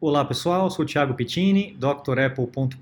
Olá pessoal, sou o Thiago Pittini, drapple.com.br.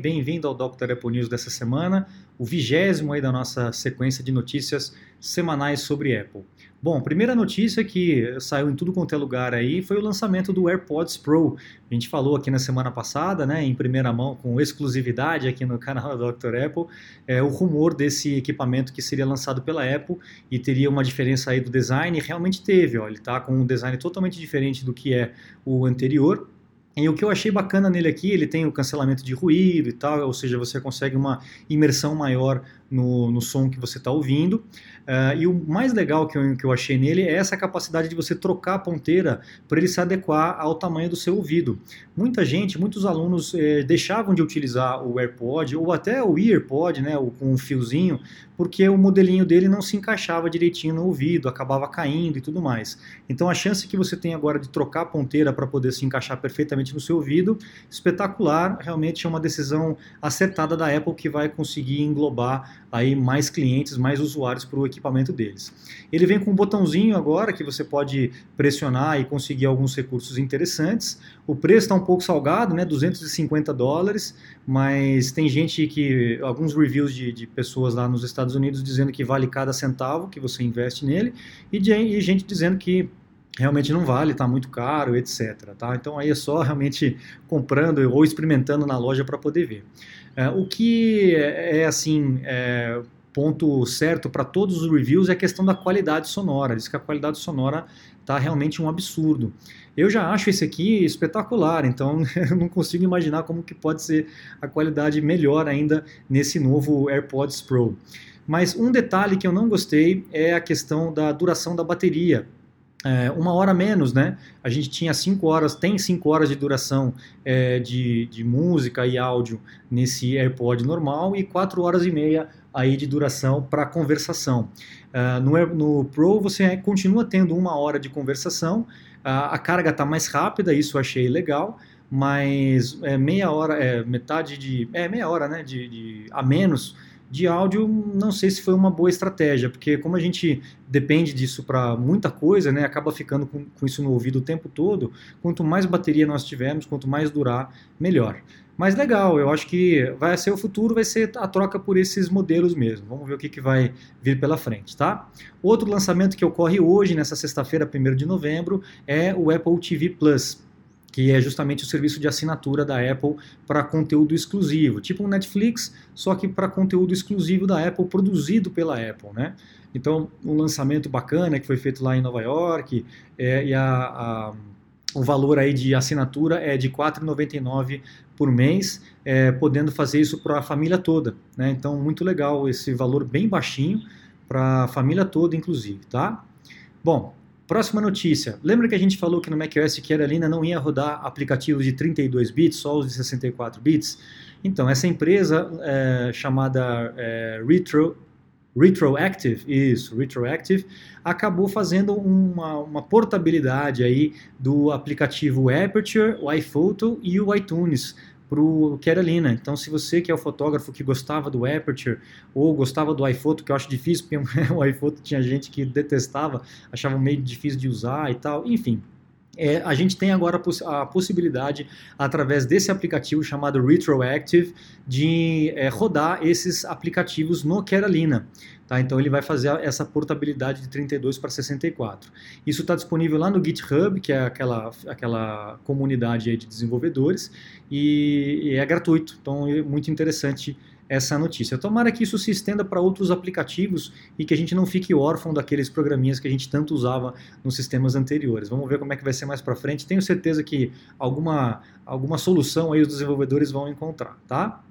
Bem-vindo ao Dr. Apple News dessa semana, o vigésimo aí da nossa sequência de notícias semanais sobre Apple. Bom, primeira notícia que saiu em tudo quanto é lugar aí foi o lançamento do AirPods Pro. A gente falou aqui na semana passada, né, em primeira mão, com exclusividade aqui no canal da Dr. Apple, é, o rumor desse equipamento que seria lançado pela Apple e teria uma diferença aí do design, e realmente teve, ó, ele está com um design totalmente diferente do que é o anterior, e o que eu achei bacana nele aqui, ele tem o cancelamento de ruído e tal, ou seja, você consegue uma imersão maior no, no som que você está ouvindo. Uh, e o mais legal que eu, que eu achei nele é essa capacidade de você trocar a ponteira para ele se adequar ao tamanho do seu ouvido. Muita gente, muitos alunos eh, deixavam de utilizar o AirPod ou até o EarPod, né, o, com um fiozinho, porque o modelinho dele não se encaixava direitinho no ouvido, acabava caindo e tudo mais. Então a chance que você tem agora de trocar a ponteira para poder se encaixar perfeitamente no seu ouvido, espetacular, realmente é uma decisão acertada da Apple que vai conseguir englobar aí mais clientes, mais usuários para o equipamento deles. Ele vem com um botãozinho agora que você pode pressionar e conseguir alguns recursos interessantes. O preço está um pouco salgado, né, 250 dólares, mas tem gente que, alguns reviews de, de, pessoas lá nos Estados Unidos dizendo que vale cada centavo que você investe nele e, de, e gente dizendo que realmente não vale, está muito caro, etc. Tá? Então aí é só realmente comprando ou experimentando na loja para poder ver. É, o que é, é assim, é, ponto certo para todos os reviews é a questão da qualidade sonora. Diz que a qualidade sonora está realmente um absurdo. Eu já acho esse aqui espetacular, então eu não consigo imaginar como que pode ser a qualidade melhor ainda nesse novo AirPods Pro. Mas um detalhe que eu não gostei é a questão da duração da bateria é, uma hora menos, né? A gente tinha cinco horas, tem cinco horas de duração é, de, de música e áudio nesse AirPod normal e quatro horas e meia aí de duração para conversação. Uh, no, no Pro você continua tendo uma hora de conversação, uh, a carga está mais rápida, isso eu achei legal, mas é meia hora, é metade de, é meia hora, né? de, de a menos de áudio, não sei se foi uma boa estratégia, porque como a gente depende disso para muita coisa, né, acaba ficando com, com, isso no ouvido o tempo todo, quanto mais bateria nós tivermos, quanto mais durar, melhor. Mas legal, eu acho que vai ser o futuro, vai ser a troca por esses modelos mesmo. Vamos ver o que, que vai vir pela frente, tá? Outro lançamento que ocorre hoje, nessa sexta-feira, 1 de novembro, é o Apple TV Plus que é justamente o serviço de assinatura da Apple para conteúdo exclusivo, tipo um Netflix, só que para conteúdo exclusivo da Apple, produzido pela Apple, né? Então, um lançamento bacana que foi feito lá em Nova York, é, e a, a, o valor aí de assinatura é de R$ 4,99 por mês, é, podendo fazer isso para a família toda, né? Então, muito legal esse valor bem baixinho para a família toda, inclusive, tá? Bom, Próxima notícia. Lembra que a gente falou que no macOS Carolina não ia rodar aplicativos de 32 bits, só os de 64 bits? Então, essa empresa é, chamada é, Retro, Retroactive, isso, Retroactive, acabou fazendo uma, uma, portabilidade aí do aplicativo Aperture, o iPhoto e o iTunes para o Carolina. Então, se você que é o fotógrafo que gostava do Aperture ou gostava do iPhoto, que eu acho difícil, porque o iPhoto tinha gente que detestava, achava meio difícil de usar e tal, enfim. É, a gente tem agora a possibilidade, através desse aplicativo chamado Retroactive, de é, rodar esses aplicativos no Carolina. Tá? Então ele vai fazer essa portabilidade de 32 para 64. Isso está disponível lá no GitHub, que é aquela, aquela comunidade de desenvolvedores, e, e é gratuito. Então é muito interessante essa notícia. Tomara que isso se estenda para outros aplicativos e que a gente não fique órfão daqueles programinhas que a gente tanto usava nos sistemas anteriores. Vamos ver como é que vai ser mais para frente. Tenho certeza que alguma, alguma solução aí os desenvolvedores vão encontrar, tá?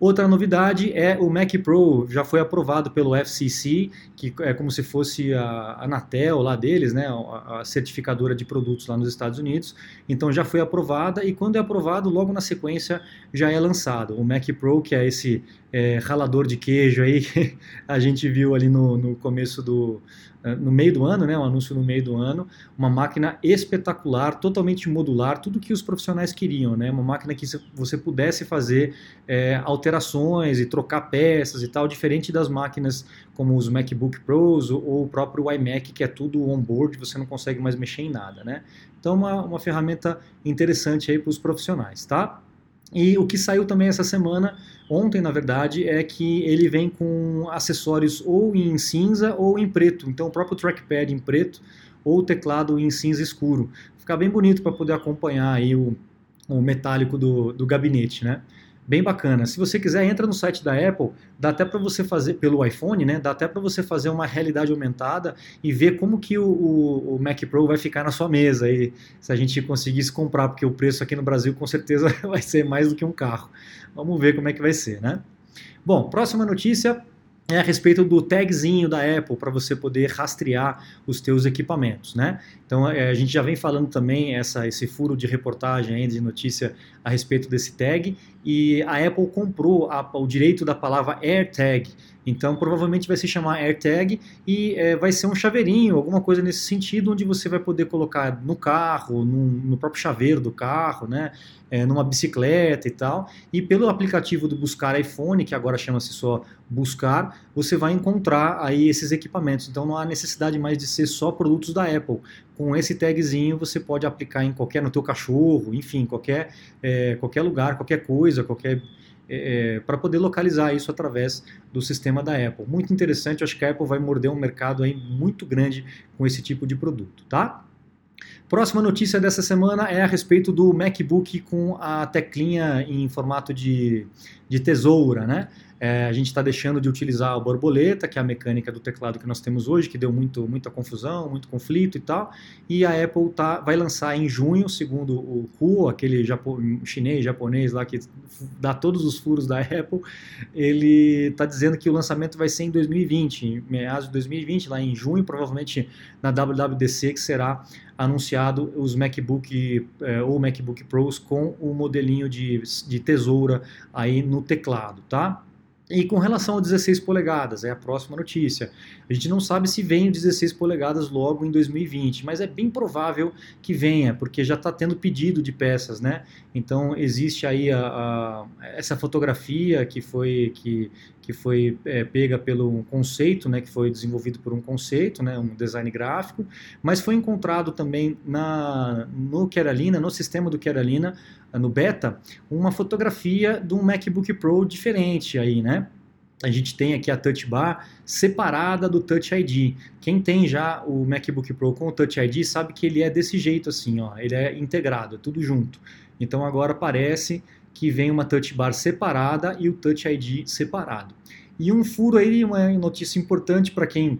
Outra novidade é o Mac Pro, já foi aprovado pelo FCC, que é como se fosse a Anatel lá deles, né, a certificadora de produtos lá nos Estados Unidos. Então já foi aprovada e quando é aprovado, logo na sequência já é lançado. O Mac Pro, que é esse é, ralador de queijo aí que a gente viu ali no, no começo do, eh, no meio do ano, né, um anúncio no meio do ano, uma máquina espetacular, totalmente modular, tudo que os profissionais queriam, né, uma máquina que você pudesse fazer é, alterações alterações e trocar peças e tal, diferente das máquinas como os MacBook Pros ou o próprio iMac, que é tudo on-board, você não consegue mais mexer em nada, né? Então, uma, uma ferramenta interessante aí para os profissionais, tá? E o que saiu também essa semana, ontem na verdade, é que ele vem com acessórios ou em cinza ou em preto. Então, o próprio trackpad em preto ou o teclado em cinza escuro. Fica bem bonito para poder acompanhar aí o, o metálico do, do gabinete, né? Bem bacana. Se você quiser, entra no site da Apple, dá até para você fazer pelo iPhone, né? Dá até para você fazer uma realidade aumentada e ver como que o, o, o, Mac Pro vai ficar na sua mesa e se a gente conseguisse comprar, porque o preço aqui no Brasil com certeza vai ser mais do que um carro. Vamos ver como é que vai ser, né? Bom, próxima notícia é a respeito do tagzinho da Apple para você poder rastrear os teus equipamentos, né? Então é, a gente já vem falando também essa, esse furo de reportagem aí, de notícia a respeito desse tag e a Apple comprou a, o direito da palavra AirTag. Então provavelmente vai se chamar AirTag e é, vai ser um chaveirinho, alguma coisa nesse sentido, onde você vai poder colocar no carro, no próprio chaveiro do carro, né? É, numa bicicleta e tal. E pelo aplicativo do Buscar iPhone, que agora chama-se só Buscar, você vai encontrar aí esses equipamentos. Então não há necessidade mais de ser só produtos da Apple com esse tagzinho você pode aplicar em qualquer, no teu cachorro, enfim, qualquer, é, qualquer lugar, qualquer coisa, qualquer é, é para poder localizar isso através do sistema da Apple. Muito interessante, acho que a Apple vai morder um mercado aí muito grande com esse tipo de produto, tá? Próxima notícia dessa semana é a respeito do MacBook com a teclinha em formato de, de tesoura, né? É, a gente está deixando de utilizar a borboleta, que é a mecânica do teclado que nós temos hoje, que deu muito, muita confusão, muito conflito e tal. E a Apple tá, vai lançar em junho, segundo o Kuo, aquele japo, chinês, japonês lá que dá todos os furos da Apple, ele está dizendo que o lançamento vai ser em 2020, em meados de 2020, lá em junho, provavelmente na WWDC, que será anunciado os MacBook é, ou MacBook Pros com o modelinho de, de tesoura aí no teclado, tá? E com relação a 16 polegadas, é a próxima notícia. A gente não sabe se vem o 16 polegadas logo em 2020, mas é bem provável que venha, porque já está tendo pedido de peças, né? Então existe aí a, a, essa fotografia que foi, que, que foi é, pega pelo conceito, né? Que foi desenvolvido por um conceito, né? Um design gráfico, mas foi encontrado também na, no Carolina, no sistema do Carolina, no beta, uma fotografia de um MacBook Pro diferente aí, né? A gente tem aqui a Touch Bar separada do Touch ID. Quem tem já o MacBook Pro com o Touch ID sabe que ele é desse jeito assim, ó. Ele é integrado, é tudo junto. Então agora parece que vem uma Touch Bar separada e o Touch ID separado. E um furo aí, uma notícia importante para quem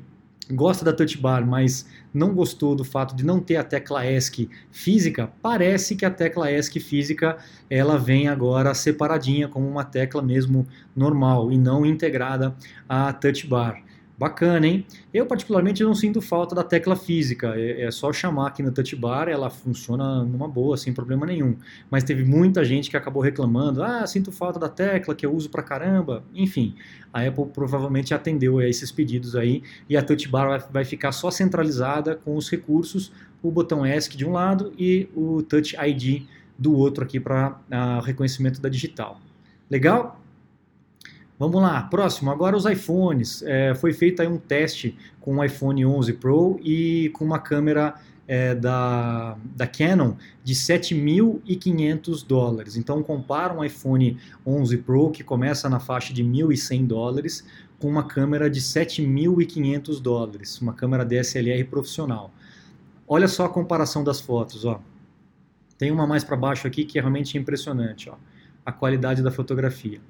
gosta da Touch Bar, mas não gostou do fato de não ter a tecla ESC física, parece que a tecla ESC física ela vem agora separadinha como uma tecla mesmo normal e não integrada à Touch Bar. Bacana, hein? Eu, particularmente, não sinto falta da tecla física. É, é, só chamar aqui no touch bar, ela funciona numa boa, sem problema nenhum. Mas teve muita gente que acabou reclamando: ah, sinto falta da tecla que eu uso pra caramba. Enfim, a Apple provavelmente atendeu a esses pedidos aí e a touch bar vai, ficar só centralizada com os recursos, o botão ESC de um lado e o Touch ID do outro aqui para uh, reconhecimento da digital. Legal? Vamos lá, próximo, agora os iPhones. É, foi feito aí um teste com o iPhone 11 Pro e com uma câmera é, da, da Canon de 7.500 dólares. Então compara um iPhone 11 Pro que começa na faixa de 1.100 dólares com uma câmera de 7.500 dólares, uma câmera DSLR profissional. Olha só a comparação das fotos, ó. Tem uma mais para baixo aqui que é realmente impressionante, ó, a qualidade da fotografia.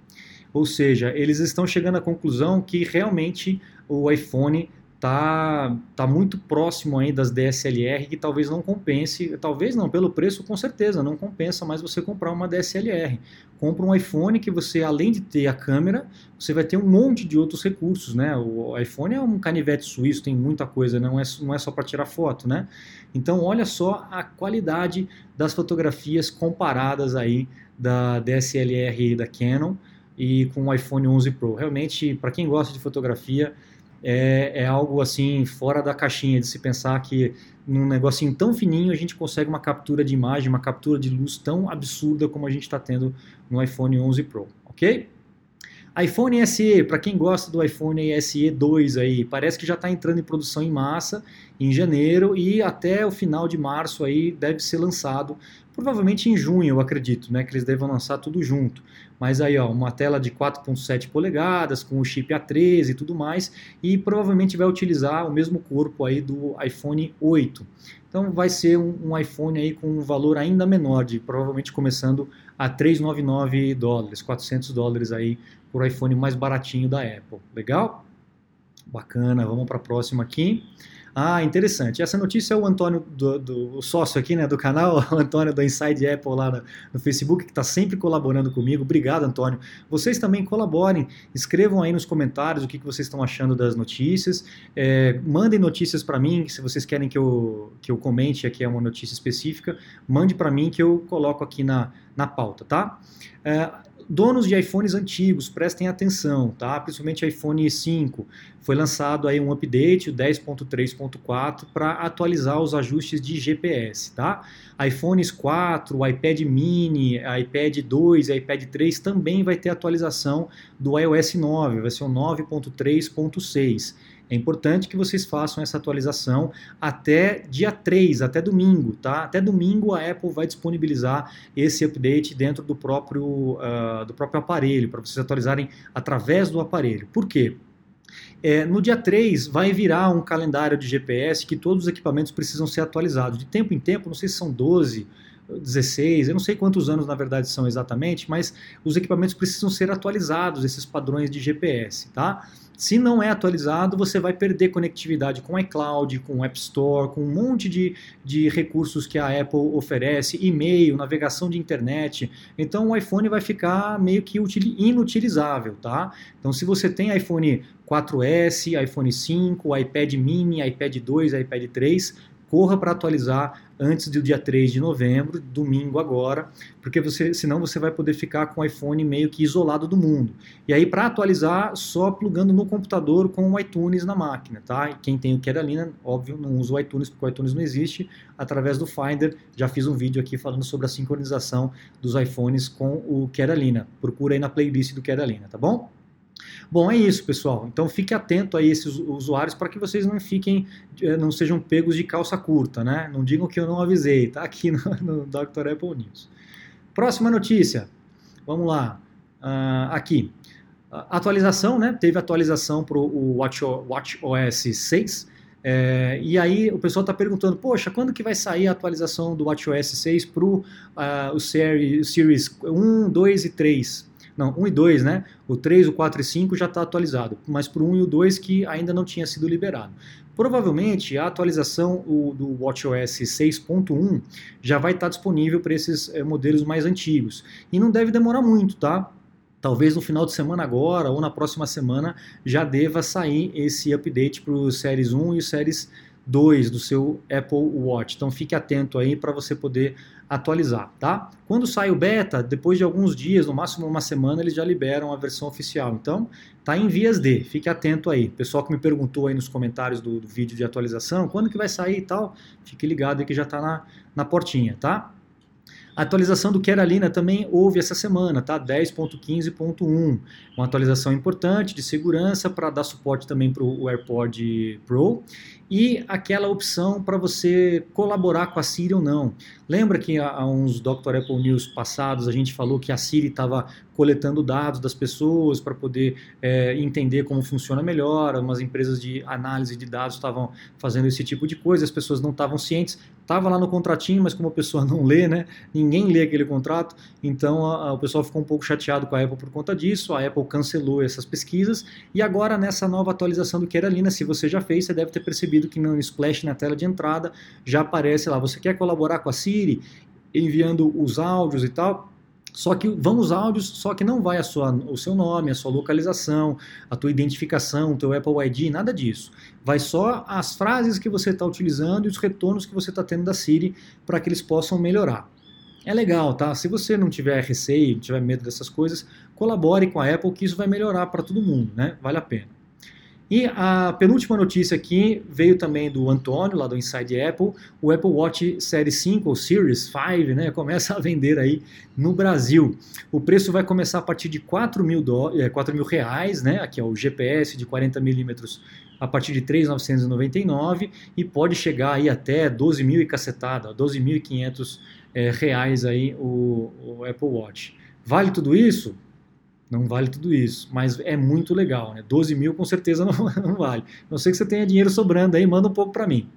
Ou seja, eles estão chegando à conclusão que realmente o iPhone tá, tá muito próximo aí das DSLR que talvez não compense, talvez não, pelo preço com certeza, não compensa mais você comprar uma DSLR. Compra um iPhone que você, além de ter a câmera, você vai ter um monte de outros recursos, né? O iPhone é um canivete suíço, tem muita coisa, não é, não é só para tirar foto, né? Então olha só a qualidade das fotografias comparadas aí da DSLR da Canon, e com o iPhone 11 Pro. Realmente, para quem gosta de fotografia, é, é, algo assim fora da caixinha de se pensar que num negocinho tão fininho a gente consegue uma captura de imagem, uma captura de luz tão absurda como a gente está tendo no iPhone 11 Pro, ok? iPhone SE, para quem gosta do iPhone SE 2 aí, parece que já está entrando em produção em massa em janeiro e até o final de março aí deve ser lançado, provavelmente em junho, eu acredito, né, que eles devem lançar tudo junto. Mas aí, ó, uma tela de 4.7 polegadas com o chip A13 e tudo mais, e provavelmente vai utilizar o mesmo corpo aí do iPhone 8. Então vai ser um, um iPhone aí com um valor ainda menor, de provavelmente começando a 399 dólares, 400 dólares aí por iPhone mais baratinho da Apple. Legal? Bacana, vamos para a próxima aqui. Ah, interessante. Essa notícia é o Antônio, do, do o sócio aqui né, do canal, o Antônio do Inside Apple lá no, no Facebook, que está sempre colaborando comigo. Obrigado, Antônio. Vocês também colaborem, escrevam aí nos comentários o que, que vocês estão achando das notícias. É, mandem notícias para mim, se vocês querem que eu, que eu comente aqui é uma notícia específica, mande para mim que eu coloco aqui na, na pauta, tá? É, donos de iPhones antigos, prestem atenção, tá? Principalmente iPhone 5. Foi lançado aí um update, o 10.3.4, para atualizar os ajustes de GPS, tá? iPhones 4, iPad mini, iPad 2 e iPad 3 também vai ter atualização do iOS 9, vai ser o 9.3.6. É importante que vocês façam essa atualização até dia 3, até domingo, tá? Até domingo a Apple vai disponibilizar esse update dentro do próprio, uh, do próprio aparelho, para vocês atualizarem através do aparelho. Por quê? É, no dia 3 vai virar um calendário de GPS que todos os equipamentos precisam ser atualizados. De tempo em tempo, não sei se são 12, 16, eu não sei quantos anos na verdade são exatamente, mas os equipamentos precisam ser atualizados, esses padrões de GPS, tá? Se não é atualizado, você vai perder conectividade com iCloud, com App Store, com um monte de, de recursos que a Apple oferece, e-mail, navegação de internet. Então o iPhone vai ficar meio que inutilizável, tá? Então se você tem iPhone 4S, iPhone 5, iPad mini, iPad 2, iPad 3, corra para atualizar antes do dia 3 de novembro, domingo agora, porque você, senão você vai poder ficar com o iPhone meio que isolado do mundo. E aí para atualizar, só plugando no computador com o iTunes na máquina, tá? E quem tem o Carolina, óbvio, não usa o iTunes porque o iTunes não existe, através do Finder, já fiz um vídeo aqui falando sobre a sincronização dos iPhones com o Carolina. Procura aí na playlist do Carolina, tá bom? Bom, é isso, pessoal. Então fique atento a esses usuários para que vocês não fiquem, eh, não sejam pegos de calça curta, né? Não digam que eu não avisei, tá aqui no, no Dr. Apple News. Próxima notícia. Vamos lá. Uh, aqui. atualização, né? Teve atualização para o Watch, Watch OS 6. É, e aí o pessoal está perguntando, poxa, quando que vai sair a atualização do WatchOS 6 para uh, o Series 1, 2 e 3? Não, 1 e 2, né? O 3, o 4 e 5 já está atualizado, mas para o 1 e o 2 que ainda não tinha sido liberado. Provavelmente a atualização do WatchOS 6.1 já vai estar tá disponível para esses é, modelos mais antigos. E não deve demorar muito, tá? Talvez no final de semana agora ou na próxima semana já deva sair esse update para o Series 1 e o Series 2 do seu Apple Watch. Então fique atento aí para você poder atualizar, tá? Quando sai o beta, depois de alguns dias, no máximo uma semana, eles já liberam a versão oficial. Então, tá em vias de, fique atento aí. Pessoal que me perguntou aí nos comentários do, do vídeo de atualização, quando que vai sair e tal, fique ligado aí que já tá na, na portinha, tá? A atualização do Keralina também houve essa semana, tá? 10.15.1, uma atualização importante de segurança para dar suporte também para o AirPod Pro e aquela opção para você colaborar com a Siri ou não. Lembra que há uns Dr. Apple News passados a gente falou que a Siri estava coletando dados das pessoas para poder é, entender como funciona melhor, umas empresas de análise de dados estavam fazendo esse tipo de coisa, as pessoas não estavam cientes, estava lá no contratinho, mas como a pessoa não lê, né, ninguém lê aquele contrato, então a, a, o pessoal ficou um pouco chateado com a Apple por conta disso, a Apple cancelou essas pesquisas e agora nessa nova atualização do Keralina, se você já fez, você deve ter percebido que no splash na tela de entrada já aparece lá, você quer colaborar com a Siri, enviando os áudios e tal, só que vão os áudios, só que não vai a sua, o seu nome, a sua localização, a tua identificação, o teu Apple ID, nada disso. Vai só as frases que você está utilizando e os retornos que você está tendo da Siri para que eles possam melhorar. É legal, tá? Se você não tiver receio, tiver medo dessas coisas, colabore com a Apple que isso vai melhorar para todo mundo, né? Vale a pena. E a penúltima notícia aqui veio também do Antônio, lá do Inside Apple. O Apple Watch Série 5 ou Series 5 né, começa a vender aí no Brasil. O preço vai começar a partir de 4 mil, do, 4 mil reais, né? Aqui é o GPS de 40 milímetros a partir de 3.999 e pode chegar aí até 12 mil e cacetada, 12.500 é, reais aí o, o Apple Watch. Vale tudo isso? Não vale tudo isso, mas é muito legal, né? 12 mil com certeza não, não vale. Não sei que você tenha dinheiro sobrando aí, manda um pouco para mim.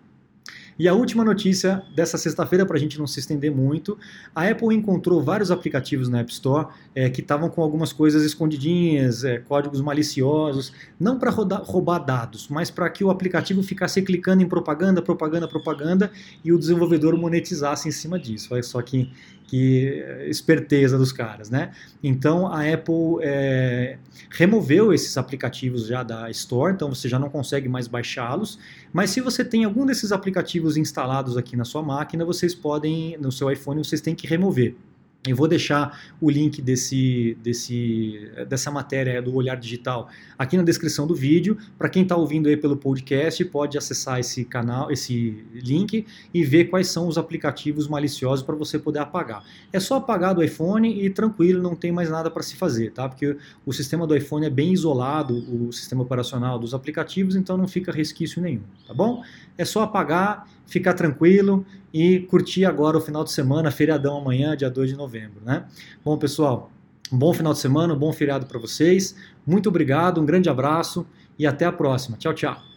E a última notícia dessa sexta-feira, para a gente não se estender muito, a Apple encontrou vários aplicativos na App Store é, que estavam com algumas coisas escondidinhas, é, códigos maliciosos, não para roubar dados, mas para que o aplicativo ficasse clicando em propaganda, propaganda, propaganda e o desenvolvedor monetizasse em cima disso. Olha só que, que esperteza dos caras, né? Então a Apple é, removeu esses aplicativos já da Store, então você já não consegue mais baixá-los. Mas se você tem algum desses aplicativos instalados aqui na sua máquina, vocês podem, no seu iPhone, vocês têm que remover. Eu vou deixar o link desse, desse, dessa matéria do Olhar Digital aqui na descrição do vídeo. Para quem está ouvindo aí pelo podcast, pode acessar esse canal, esse link e ver quais são os aplicativos maliciosos para você poder apagar. É só apagar do iPhone e tranquilo, não tem mais nada para se fazer, tá? Porque o sistema do iPhone é bem isolado, o sistema operacional dos aplicativos, então não fica resquício nenhum, tá bom? É só apagar, ficar tranquilo e curtir agora o final de semana, feriadão amanhã, dia 2 de novembro, né? Bom, pessoal, um bom final de semana, um bom feriado para vocês. Muito obrigado, um grande abraço e até a próxima. Tchau, tchau.